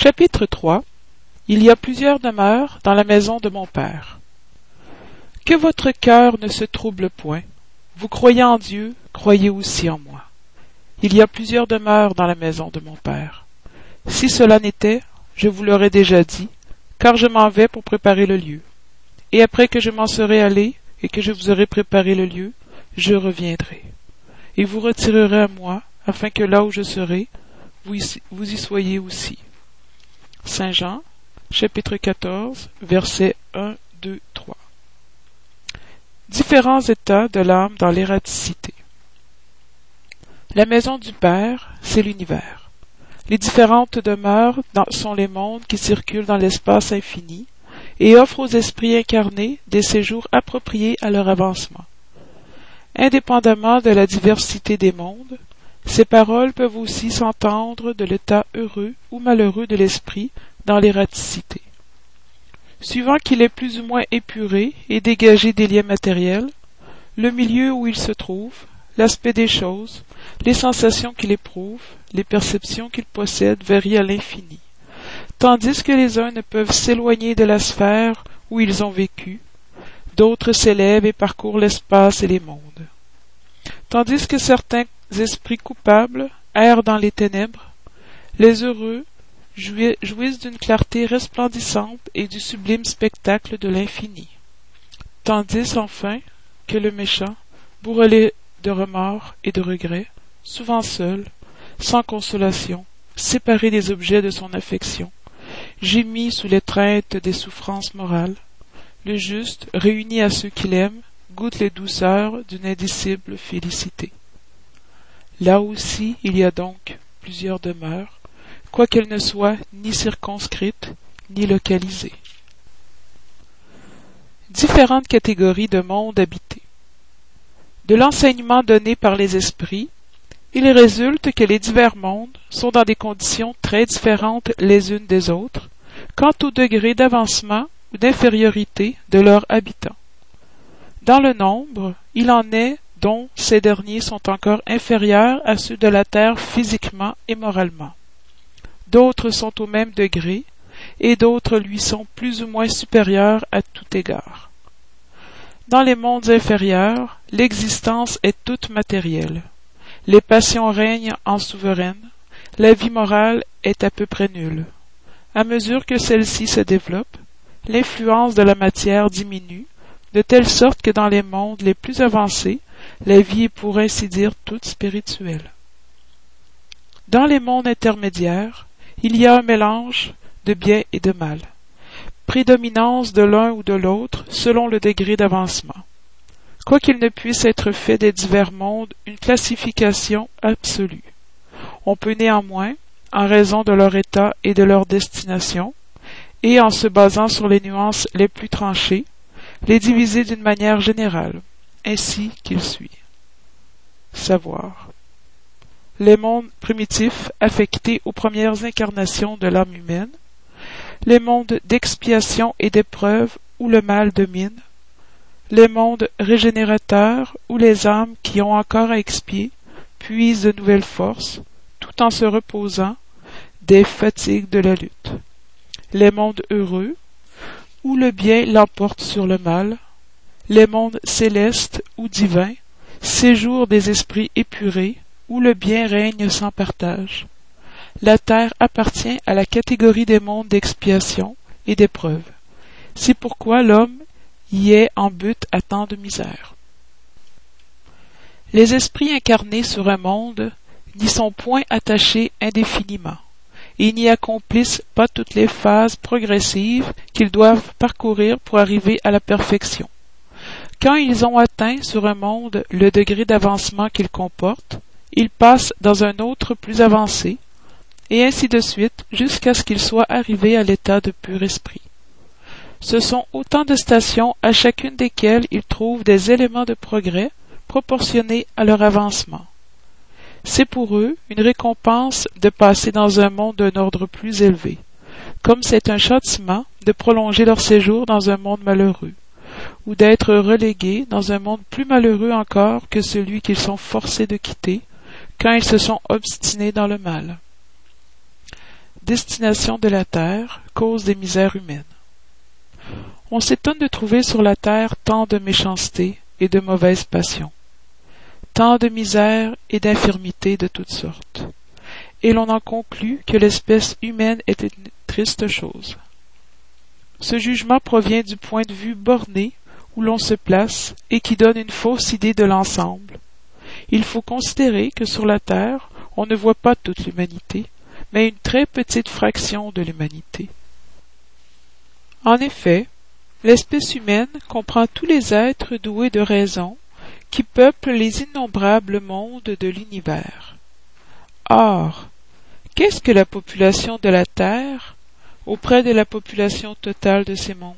Chapitre 3 Il y a plusieurs demeures dans la maison de mon Père. Que votre cœur ne se trouble point. Vous croyez en Dieu, croyez aussi en moi. Il y a plusieurs demeures dans la maison de mon Père. Si cela n'était, je vous l'aurais déjà dit, car je m'en vais pour préparer le lieu. Et après que je m'en serai allé, et que je vous aurai préparé le lieu, je reviendrai. Et vous retirerez à moi, afin que là où je serai, vous y, vous y soyez aussi. Saint Jean, chapitre 14, versets 1, 2, 3. Différents états de l'âme dans l'ératicité. La maison du Père, c'est l'univers. Les différentes demeures sont les mondes qui circulent dans l'espace infini et offrent aux esprits incarnés des séjours appropriés à leur avancement. Indépendamment de la diversité des mondes, ces paroles peuvent aussi s'entendre de l'état heureux ou malheureux de l'esprit dans l'ératicité. Suivant qu'il est plus ou moins épuré et dégagé des liens matériels, le milieu où il se trouve, l'aspect des choses, les sensations qu'il éprouve, les perceptions qu'il possède varient à l'infini, tandis que les uns ne peuvent s'éloigner de la sphère où ils ont vécu, d'autres s'élèvent et parcourent l'espace et les mondes. Tandis que certains esprits coupables errent dans les ténèbres, les heureux jouissent d'une clarté resplendissante et du sublime spectacle de l'infini. Tandis enfin que le méchant, bourrelé de remords et de regrets, souvent seul, sans consolation, séparé des objets de son affection, gémit sous l'étreinte des souffrances morales, le juste, réuni à ceux qu'il aime, goûte les douceurs d'une indicible félicité. Là aussi il y a donc plusieurs demeures, quoiqu'elles ne soient ni circonscrites ni localisées. Différentes catégories de mondes habités. De l'enseignement donné par les esprits, il résulte que les divers mondes sont dans des conditions très différentes les unes des autres, quant au degré d'avancement ou d'infériorité de leurs habitants. Dans le nombre, il en est dont ces derniers sont encore inférieurs à ceux de la terre physiquement et moralement. D'autres sont au même degré, et d'autres lui sont plus ou moins supérieurs à tout égard. Dans les mondes inférieurs, l'existence est toute matérielle. Les passions règnent en souveraine, la vie morale est à peu près nulle. À mesure que celle-ci se développe, l'influence de la matière diminue, de telle sorte que dans les mondes les plus avancés, la vie est pour ainsi dire toute spirituelle. Dans les mondes intermédiaires, il y a un mélange de bien et de mal, prédominance de l'un ou de l'autre selon le degré d'avancement. Quoiqu'il ne puisse être fait des divers mondes une classification absolue, on peut néanmoins, en raison de leur état et de leur destination, et en se basant sur les nuances les plus tranchées, les diviser d'une manière générale, ainsi qu'il suit. Savoir. Les mondes primitifs affectés aux premières incarnations de l'âme humaine, les mondes d'expiation et d'épreuve où le mal domine, les mondes régénérateurs où les âmes qui ont encore à expier puisent de nouvelles forces, tout en se reposant des fatigues de la lutte, les mondes heureux où le bien l'emporte sur le mal, les mondes célestes ou divins, séjour des esprits épurés, où le bien règne sans partage. La terre appartient à la catégorie des mondes d'expiation et d'épreuve. C'est pourquoi l'homme y est en but à tant de misère. Les esprits incarnés sur un monde n'y sont point attachés indéfiniment, et n'y accomplissent pas toutes les phases progressives qu'ils doivent parcourir pour arriver à la perfection. Quand ils ont atteint sur un monde le degré d'avancement qu'il comporte, ils passent dans un autre plus avancé, et ainsi de suite jusqu'à ce qu'ils soient arrivés à l'état de pur esprit. Ce sont autant de stations à chacune desquelles ils trouvent des éléments de progrès proportionnés à leur avancement. C'est pour eux une récompense de passer dans un monde d'un ordre plus élevé, comme c'est un châtiment de prolonger leur séjour dans un monde malheureux ou d'être relégués dans un monde plus malheureux encore que celui qu'ils sont forcés de quitter quand ils se sont obstinés dans le mal. destination de la terre, cause des misères humaines. On s'étonne de trouver sur la terre tant de méchanceté et de mauvaises passions, tant de misères et d'infirmités de toutes sortes, et l'on en conclut que l'espèce humaine est une triste chose. Ce jugement provient du point de vue borné où l'on se place et qui donne une fausse idée de l'ensemble. Il faut considérer que sur la Terre, on ne voit pas toute l'humanité, mais une très petite fraction de l'humanité. En effet, l'espèce humaine comprend tous les êtres doués de raison qui peuplent les innombrables mondes de l'univers. Or, qu'est-ce que la population de la Terre auprès de la population totale de ces mondes?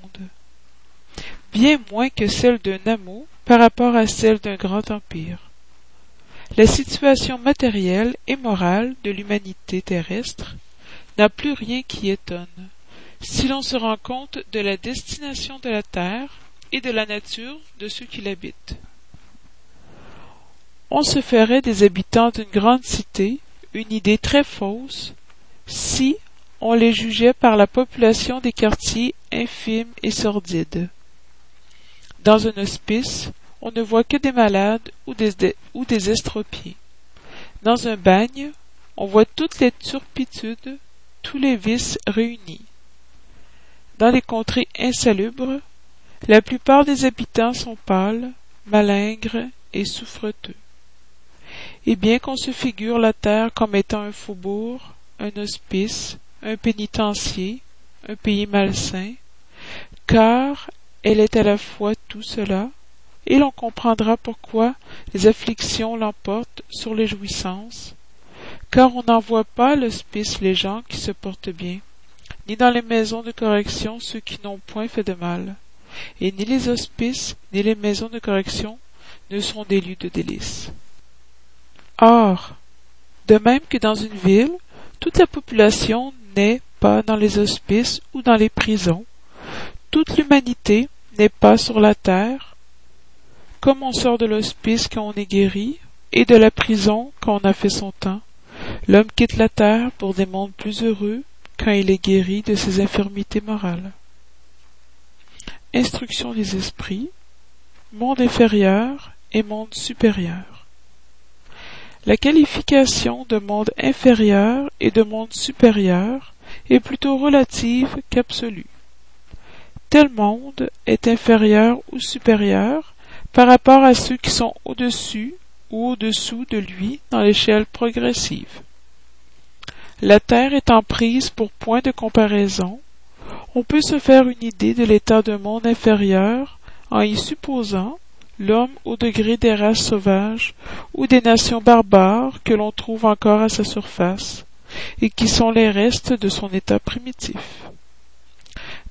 Bien moins que celle d'un hameau par rapport à celle d'un grand empire. La situation matérielle et morale de l'humanité terrestre n'a plus rien qui étonne, si l'on se rend compte de la destination de la Terre et de la nature de ceux qui l'habitent. On se ferait des habitants d'une grande cité une idée très fausse si on les jugeait par la population des quartiers infimes et sordides. Dans un hospice, on ne voit que des malades ou des, ou des estropiés. Dans un bagne, on voit toutes les turpitudes, tous les vices réunis. Dans les contrées insalubres, la plupart des habitants sont pâles, malingres et souffreteux. Et bien qu'on se figure la terre comme étant un faubourg, un hospice, un pénitencier, un pays malsain, car elle est à la fois tout cela, et l'on comprendra pourquoi les afflictions l'emportent sur les jouissances, car on n'en voit pas l'hospice les gens qui se portent bien, ni dans les maisons de correction ceux qui n'ont point fait de mal, et ni les hospices, ni les maisons de correction ne sont des lieux de délices. Or, de même que dans une ville, toute la population n'est pas dans les hospices ou dans les prisons, toute l'humanité n'est pas sur la terre, comme on sort de l'hospice quand on est guéri, et de la prison quand on a fait son temps, l'homme quitte la terre pour des mondes plus heureux quand il est guéri de ses infirmités morales. Instruction des esprits, monde inférieur et monde supérieur. La qualification de monde inférieur et de monde supérieur est plutôt relative qu'absolue. Tel monde est inférieur ou supérieur par rapport à ceux qui sont au-dessus ou au-dessous de lui dans l'échelle progressive. La Terre étant prise pour point de comparaison, on peut se faire une idée de l'état d'un monde inférieur en y supposant l'homme au degré des races sauvages ou des nations barbares que l'on trouve encore à sa surface et qui sont les restes de son état primitif.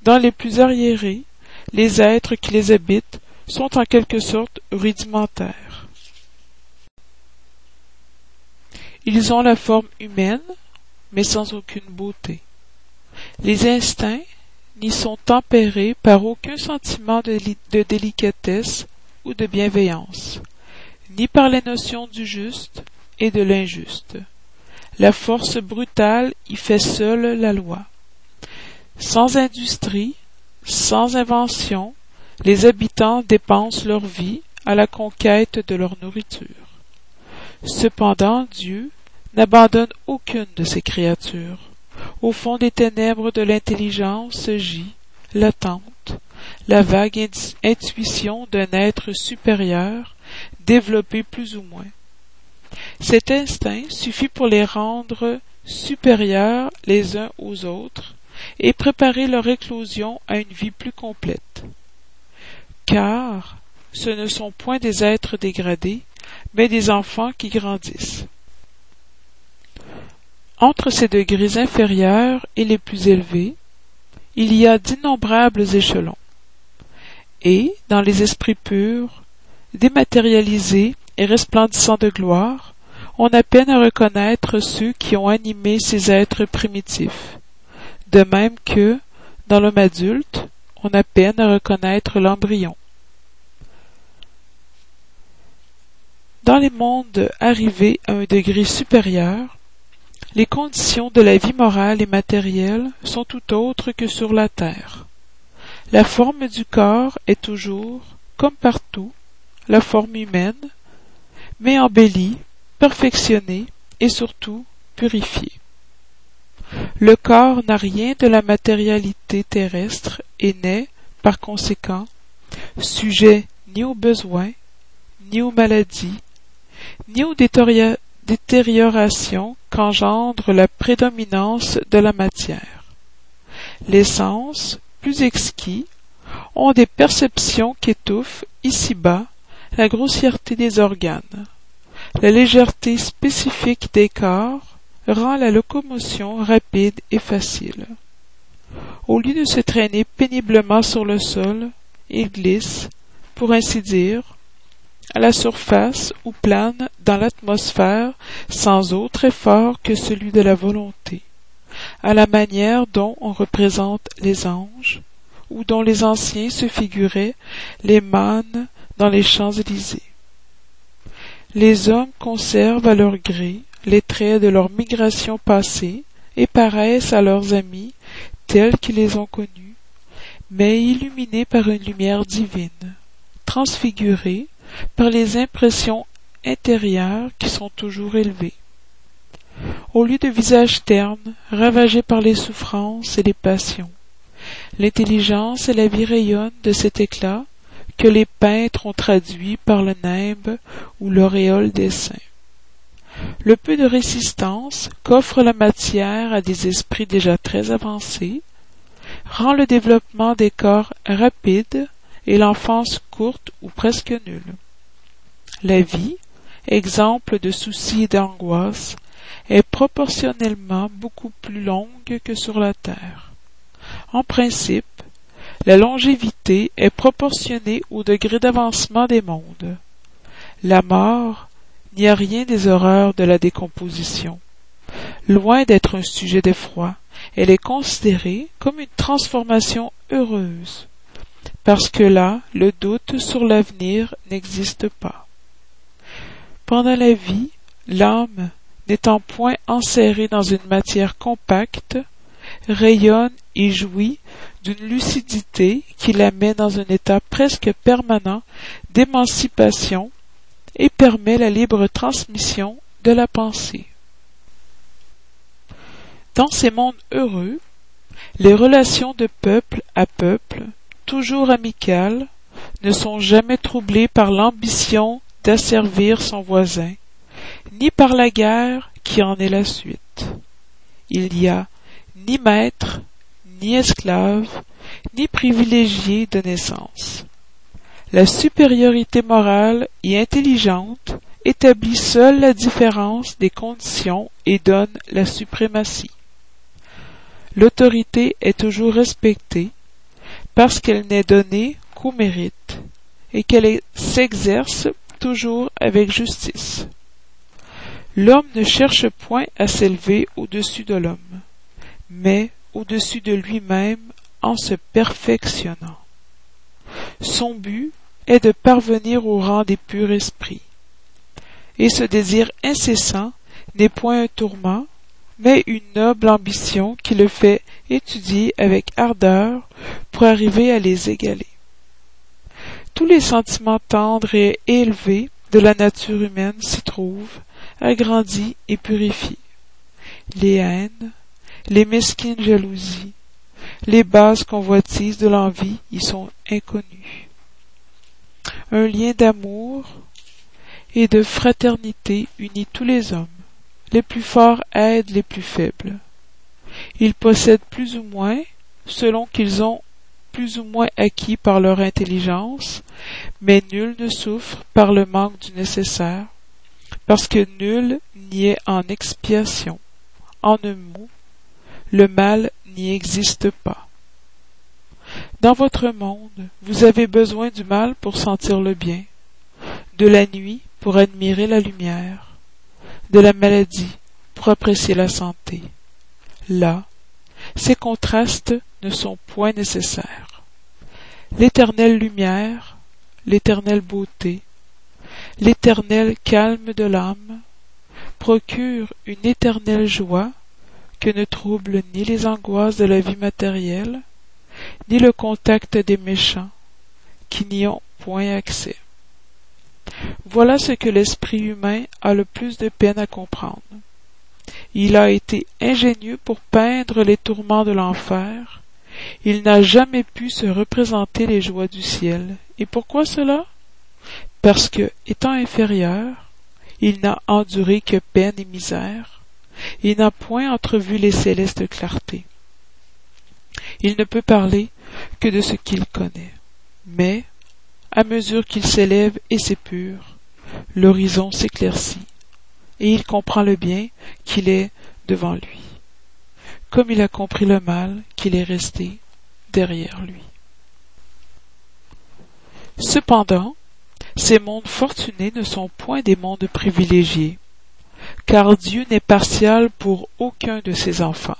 Dans les plus arriérés, les êtres qui les habitent sont en quelque sorte rudimentaires. Ils ont la forme humaine, mais sans aucune beauté. Les instincts n'y sont tempérés par aucun sentiment de, de, délicatesse ou de bienveillance, ni par les notions du juste et de l'injuste. La force brutale y fait seule la loi. Sans industrie, sans invention, les habitants dépensent leur vie à la conquête de leur nourriture. Cependant Dieu n'abandonne aucune de ses créatures. Au fond des ténèbres de l'intelligence gît l'attente, la vague intuition d'un être supérieur, développé plus ou moins. Cet instinct suffit pour les rendre supérieurs les uns aux autres et préparer leur éclosion à une vie plus complète car ce ne sont point des êtres dégradés, mais des enfants qui grandissent. Entre ces degrés inférieurs et les plus élevés, il y a d'innombrables échelons. Et, dans les esprits purs, dématérialisés et resplendissants de gloire, on a peine à reconnaître ceux qui ont animé ces êtres primitifs, de même que, dans l'homme adulte, on a peine à reconnaître l'embryon. Dans les mondes arrivés à un degré supérieur, les conditions de la vie morale et matérielle sont tout autres que sur la terre. La forme du corps est toujours, comme partout, la forme humaine, mais embellie, perfectionnée et surtout purifiée. Le corps n'a rien de la matérialité terrestre et n'est, par conséquent, sujet ni aux besoins, ni aux maladies, ni aux détériorations qu'engendre la prédominance de la matière. Les sens, plus exquis, ont des perceptions qu'étouffent, ici-bas, la grossièreté des organes. La légèreté spécifique des corps rend la locomotion rapide et facile. Au lieu de se traîner péniblement sur le sol, il glisse, pour ainsi dire, à la surface ou plane dans l'atmosphère sans autre effort que celui de la volonté, à la manière dont on représente les anges, ou dont les anciens se figuraient les mânes dans les Champs-Élysées. Les hommes conservent à leur gré les traits de leur migration passée et paraissent à leurs amis tels qu'ils les ont connus, mais illuminés par une lumière divine, transfigurés par les impressions intérieures qui sont toujours élevées. Au lieu de visages ternes, ravagés par les souffrances et les passions, l'intelligence et la vie rayonnent de cet éclat que les peintres ont traduit par le nimbe ou l'auréole des saints. Le peu de résistance qu'offre la matière à des esprits déjà très avancés rend le développement des corps rapide et l'enfance courte ou presque nulle. La vie, exemple de soucis et d'angoisse, est proportionnellement beaucoup plus longue que sur la terre. En principe, la longévité est proportionnée au degré d'avancement des mondes. La mort n'y a rien des horreurs de la décomposition. Loin d'être un sujet d'effroi, elle est considérée comme une transformation heureuse, parce que là, le doute sur l'avenir n'existe pas. Pendant la vie, l'âme, n'étant point enserrée dans une matière compacte, rayonne et jouit d'une lucidité qui la met dans un état presque permanent d'émancipation et permet la libre transmission de la pensée. Dans ces mondes heureux, les relations de peuple à peuple, toujours amicales, ne sont jamais troublées par l'ambition d'asservir son voisin, ni par la guerre qui en est la suite. Il y a ni maître, ni esclave, ni privilégié de naissance. La supériorité morale et intelligente établit seule la différence des conditions et donne la suprématie. L'autorité est toujours respectée parce qu'elle n'est donnée qu'au mérite et qu'elle s'exerce toujours avec justice. L'homme ne cherche point à s'élever au-dessus de l'homme, mais au-dessus de lui-même en se perfectionnant. Son but est de parvenir au rang des purs esprits. Et ce désir incessant n'est point un tourment, mais une noble ambition qui le fait étudier avec ardeur pour arriver à les égaler. Tous les sentiments tendres et élevés de la nature humaine s'y trouvent, agrandis et purifiés. Les haines, les mesquines jalousies, les bases convoitises de l'envie y sont inconnues. Un lien d'amour et de fraternité unit tous les hommes. Les plus forts aident les plus faibles. Ils possèdent plus ou moins, selon qu'ils ont plus ou moins acquis par leur intelligence, mais nul ne souffre par le manque du nécessaire, parce que nul n'y est en expiation. En un mot, le mal n'y existe pas. Dans votre monde, vous avez besoin du mal pour sentir le bien, de la nuit pour admirer la lumière, de la maladie pour apprécier la santé. Là, ces contrastes ne sont point nécessaires. L'éternelle lumière, l'éternelle beauté, l'éternel calme de l'âme procure une éternelle joie que ne troublent ni les angoisses de la vie matérielle, ni le contact des méchants, qui n'y ont point accès. Voilà ce que l'esprit humain a le plus de peine à comprendre. Il a été ingénieux pour peindre les tourments de l'enfer. Il n'a jamais pu se représenter les joies du ciel. Et pourquoi cela? Parce que, étant inférieur, il n'a enduré que peine et misère. Il n'a point entrevu les célestes clartés. Il ne peut parler que de ce qu'il connaît. Mais, à mesure qu'il s'élève et s'épure, l'horizon s'éclaircit, et il comprend le bien qu'il est devant lui, comme il a compris le mal qu'il est resté derrière lui. Cependant, ces mondes fortunés ne sont point des mondes privilégiés, car Dieu n'est partial pour aucun de ses enfants.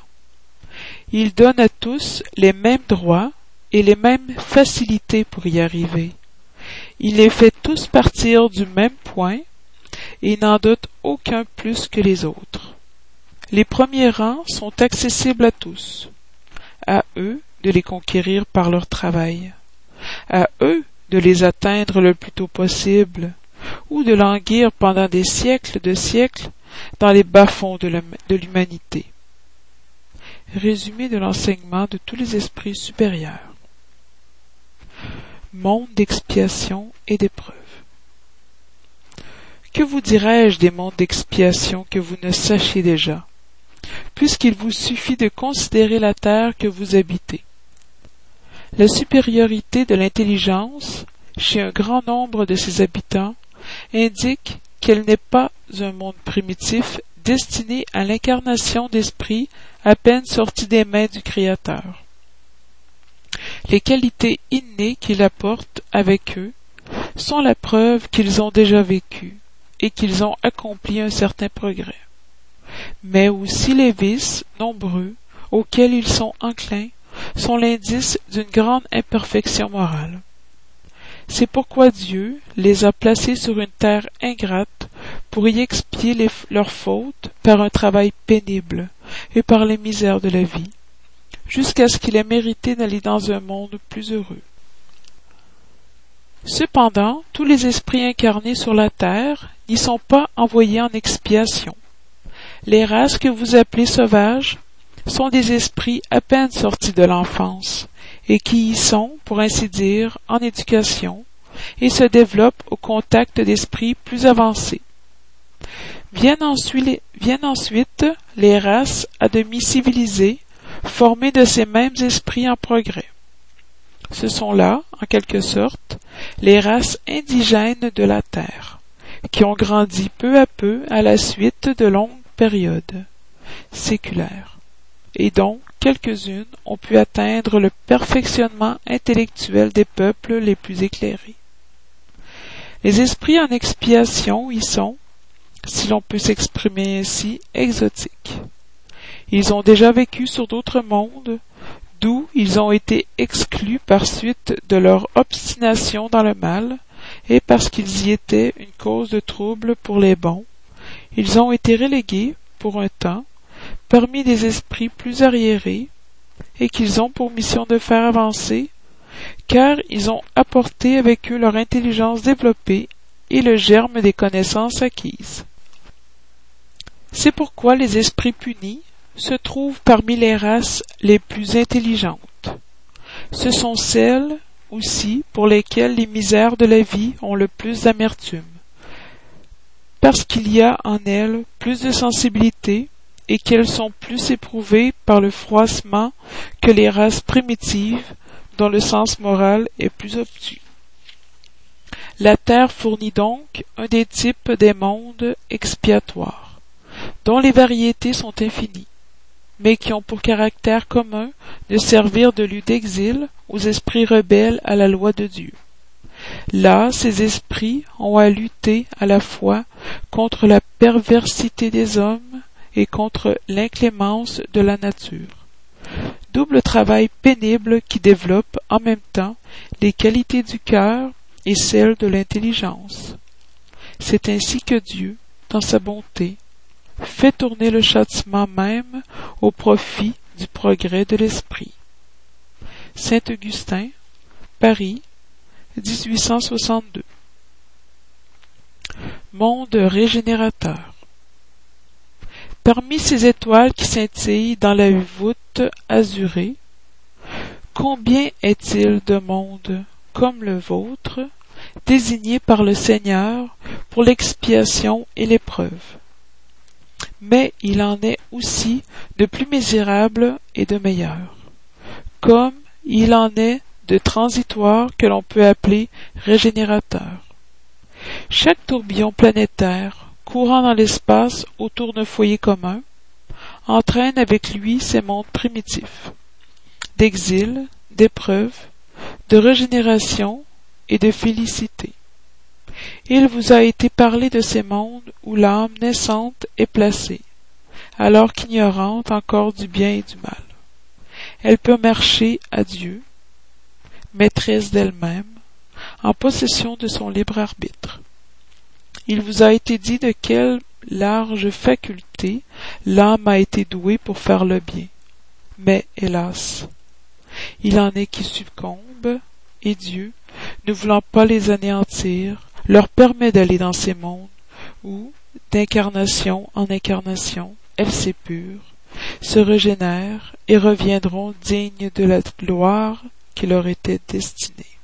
Il donne à tous les mêmes droits et les mêmes facilités pour y arriver. Il les fait tous partir du même point et n'en dote aucun plus que les autres. Les premiers rangs sont accessibles à tous. À eux de les conquérir par leur travail. À eux de les atteindre le plus tôt possible, ou de languir pendant des siècles de siècles dans les bas-fonds de l'humanité. Résumé de l'enseignement de tous les esprits supérieurs monde d'expiation et d'épreuve. Que vous dirais-je des mondes d'expiation que vous ne sachiez déjà, puisqu'il vous suffit de considérer la terre que vous habitez? La supériorité de l'intelligence chez un grand nombre de ses habitants indique qu'elle n'est pas un monde primitif destiné à l'incarnation d'esprits à peine sortis des mains du Créateur les qualités innées qu'ils apportent avec eux sont la preuve qu'ils ont déjà vécu et qu'ils ont accompli un certain progrès. Mais aussi les vices nombreux auxquels ils sont enclins sont l'indice d'une grande imperfection morale. C'est pourquoi Dieu les a placés sur une terre ingrate pour y expier leurs fautes par un travail pénible et par les misères de la vie jusqu'à ce qu'il ait mérité d'aller dans un monde plus heureux. Cependant, tous les esprits incarnés sur la terre n'y sont pas envoyés en expiation. Les races que vous appelez sauvages sont des esprits à peine sortis de l'enfance, et qui y sont, pour ainsi dire, en éducation, et se développent au contact d'esprits plus avancés. Viennent ensuite, viennent ensuite les races à demi civilisées formés de ces mêmes esprits en progrès. Ce sont là, en quelque sorte, les races indigènes de la Terre, qui ont grandi peu à peu à la suite de longues périodes séculaires, et dont quelques-unes ont pu atteindre le perfectionnement intellectuel des peuples les plus éclairés. Les esprits en expiation y sont, si l'on peut s'exprimer ainsi, exotiques. Ils ont déjà vécu sur d'autres mondes, d'où ils ont été exclus par suite de leur obstination dans le mal, et parce qu'ils y étaient une cause de trouble pour les bons, ils ont été relégués, pour un temps, parmi des esprits plus arriérés, et qu'ils ont pour mission de faire avancer, car ils ont apporté avec eux leur intelligence développée et le germe des connaissances acquises. C'est pourquoi les esprits punis se trouvent parmi les races les plus intelligentes. Ce sont celles aussi pour lesquelles les misères de la vie ont le plus d'amertume, parce qu'il y a en elles plus de sensibilité et qu'elles sont plus éprouvées par le froissement que les races primitives dont le sens moral est plus obtus. La Terre fournit donc un des types des mondes expiatoires, dont les variétés sont infinies mais qui ont pour caractère commun de servir de lieu d'exil aux esprits rebelles à la loi de Dieu. Là, ces esprits ont à lutter à la fois contre la perversité des hommes et contre l'inclémence de la nature. Double travail pénible qui développe en même temps les qualités du cœur et celles de l'intelligence. C'est ainsi que Dieu, dans sa bonté, fait tourner le châtiment même au profit du progrès de l'esprit. Saint Augustin, Paris, 1862. Monde régénérateur. Parmi ces étoiles qui scintillent dans la voûte azurée, combien est-il de mondes comme le vôtre, désignés par le Seigneur pour l'expiation et l'épreuve? Mais il en est aussi de plus misérables et de meilleurs, comme il en est de transitoires que l'on peut appeler régénérateurs. Chaque tourbillon planétaire courant dans l'espace autour d'un foyer commun, entraîne avec lui ces mondes primitifs, d'exil, d'épreuve, de régénération et de félicité. Il vous a été parlé de ces mondes où l'âme naissante est placée, alors qu'ignorante encore du bien et du mal. Elle peut marcher à Dieu, maîtresse d'elle-même, en possession de son libre arbitre. Il vous a été dit de quelle large faculté l'âme a été douée pour faire le bien. Mais, hélas, il en est qui succombent, et Dieu, ne voulant pas les anéantir, leur permet d'aller dans ces mondes où, d'incarnation en incarnation, elles s'épurent, se régénèrent et reviendront dignes de la gloire qui leur était destinée.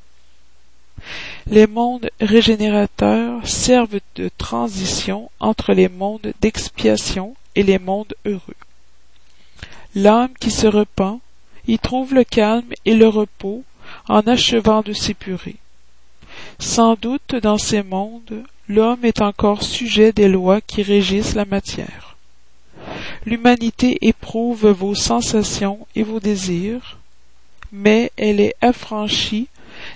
Les mondes régénérateurs servent de transition entre les mondes d'expiation et les mondes heureux. L'âme qui se repent y trouve le calme et le repos en achevant de s'épurer. Sans doute dans ces mondes, l'homme est encore sujet des lois qui régissent la matière. L'humanité éprouve vos sensations et vos désirs, mais elle est affranchie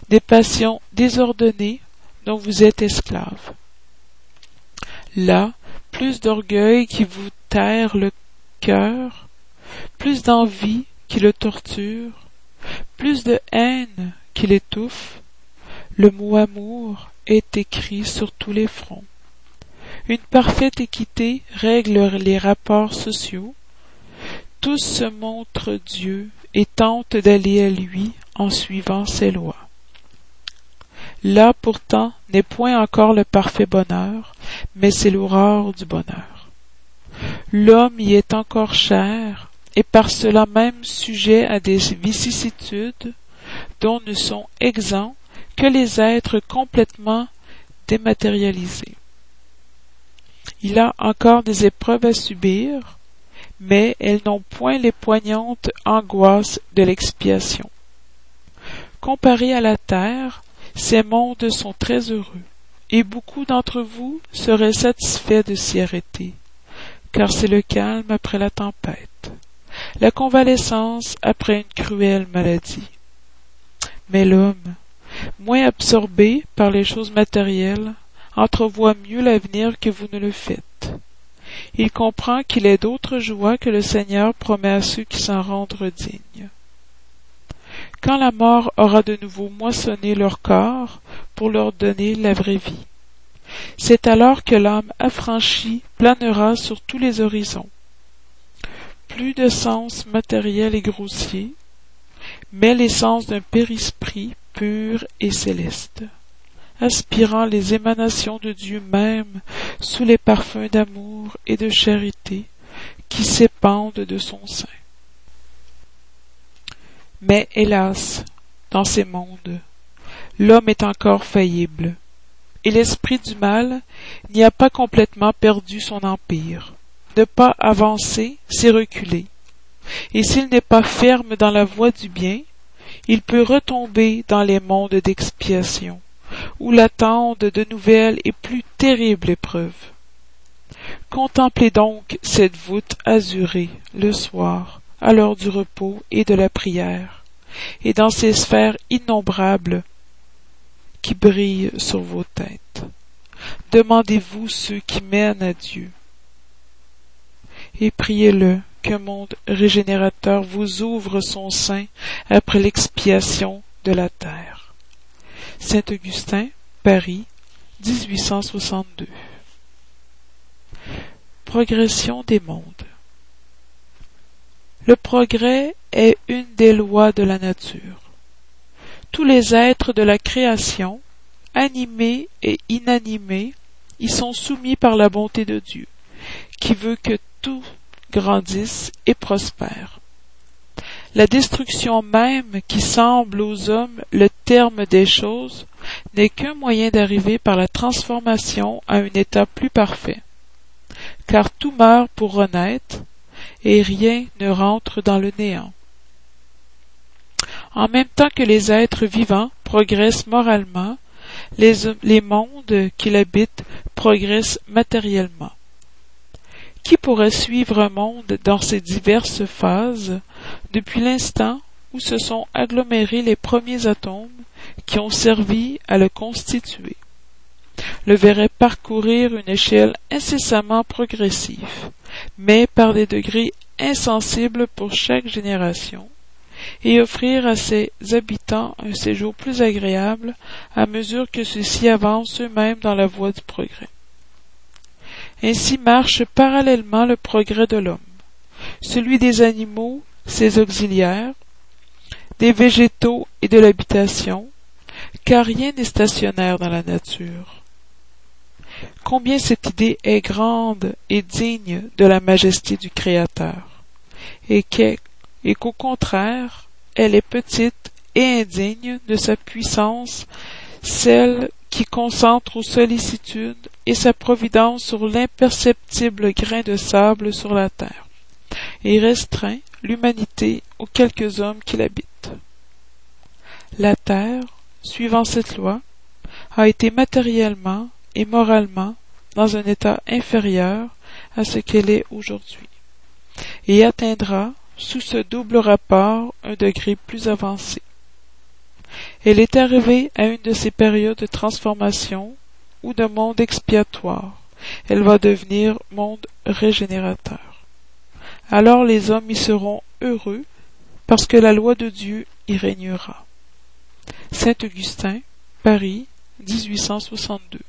des passions désordonnées dont vous êtes esclave. Là, plus d'orgueil qui vous terre le cœur, plus d'envie qui le torture, plus de haine qui l'étouffe, le mot amour est écrit sur tous les fronts. Une parfaite équité règle les rapports sociaux. Tous se montrent Dieu et tentent d'aller à lui en suivant ses lois. Là pourtant n'est point encore le parfait bonheur, mais c'est l'aurore du bonheur. L'homme y est encore cher, et par cela même sujet à des vicissitudes dont ne sont exempts que les êtres complètement dématérialisés. Il a encore des épreuves à subir, mais elles n'ont point les poignantes angoisses de l'expiation. Comparé à la terre, ces mondes sont très heureux, et beaucoup d'entre vous seraient satisfaits de s'y arrêter, car c'est le calme après la tempête, la convalescence après une cruelle maladie. Mais l'homme, moins absorbé par les choses matérielles, entrevoit mieux l'avenir que vous ne le faites. Il comprend qu'il est d'autres joies que le Seigneur promet à ceux qui s'en rendent dignes quand la mort aura de nouveau moissonné leur corps pour leur donner la vraie vie. C'est alors que l'âme affranchie planera sur tous les horizons. Plus de sens matériel et grossier, mais l'essence d'un périsprit pur et céleste, aspirant les émanations de Dieu même sous les parfums d'amour et de charité qui s'épandent de son sein. Mais hélas, dans ces mondes, l'homme est encore faillible, et l'esprit du mal n'y a pas complètement perdu son empire. Ne pas avancer, c'est reculer. Et s'il n'est pas ferme dans la voie du bien, il peut retomber dans les mondes d'expiation, où l'attendent de nouvelles et plus terribles épreuves. Contemplez donc cette voûte azurée le soir, à l'heure du repos et de la prière, et dans ces sphères innombrables qui brillent sur vos têtes. Demandez-vous ceux qui mènent à Dieu, et priez-le qu'un monde régénérateur vous ouvre son sein après l'expiation de la terre. Saint Augustin, Paris, 1862. progression des mondes. Le progrès est une des lois de la nature. Tous les êtres de la création, animés et inanimés, y sont soumis par la bonté de Dieu, qui veut que tout grandisse et prospère. La destruction même qui semble aux hommes le terme des choses n'est qu'un moyen d'arriver par la transformation à un état plus parfait. Car tout meurt pour renaître, et rien ne rentre dans le néant. En même temps que les êtres vivants progressent moralement, les, mondes qui l'habitent progressent matériellement. Qui pourrait suivre un monde dans ses diverses phases depuis l'instant où se sont agglomérés les premiers atomes qui ont servi à le constituer? Le verrait parcourir une échelle incessamment progressive, mais par des degrés insensibles pour chaque génération, et offrir à ses habitants un séjour plus agréable à mesure que ceux-ci avancent eux-mêmes dans la voie du progrès. Ainsi marche parallèlement le progrès de l'homme, celui des animaux, ses auxiliaires, des végétaux et de l'habitation, car rien n'est stationnaire dans la nature. Combien cette idée est grande et digne de la majesté du Créateur, et qu'au contraire, elle est petite et indigne de sa puissance, celle qui concentre aux sollicitudes et sa providence sur l'imperceptible grain de sable sur la terre, et restreint l'humanité aux quelques hommes qui l'habitent. La terre, suivant cette loi, a été matériellement et moralement dans un état inférieur à ce qu'elle est aujourd'hui, et atteindra, sous ce double rapport, un degré plus avancé. Elle est arrivée à une de ces périodes de transformation ou de monde expiatoire. Elle va devenir monde régénérateur. Alors les hommes y seront heureux parce que la loi de Dieu y régnera. Saint Augustin, Paris, 1862.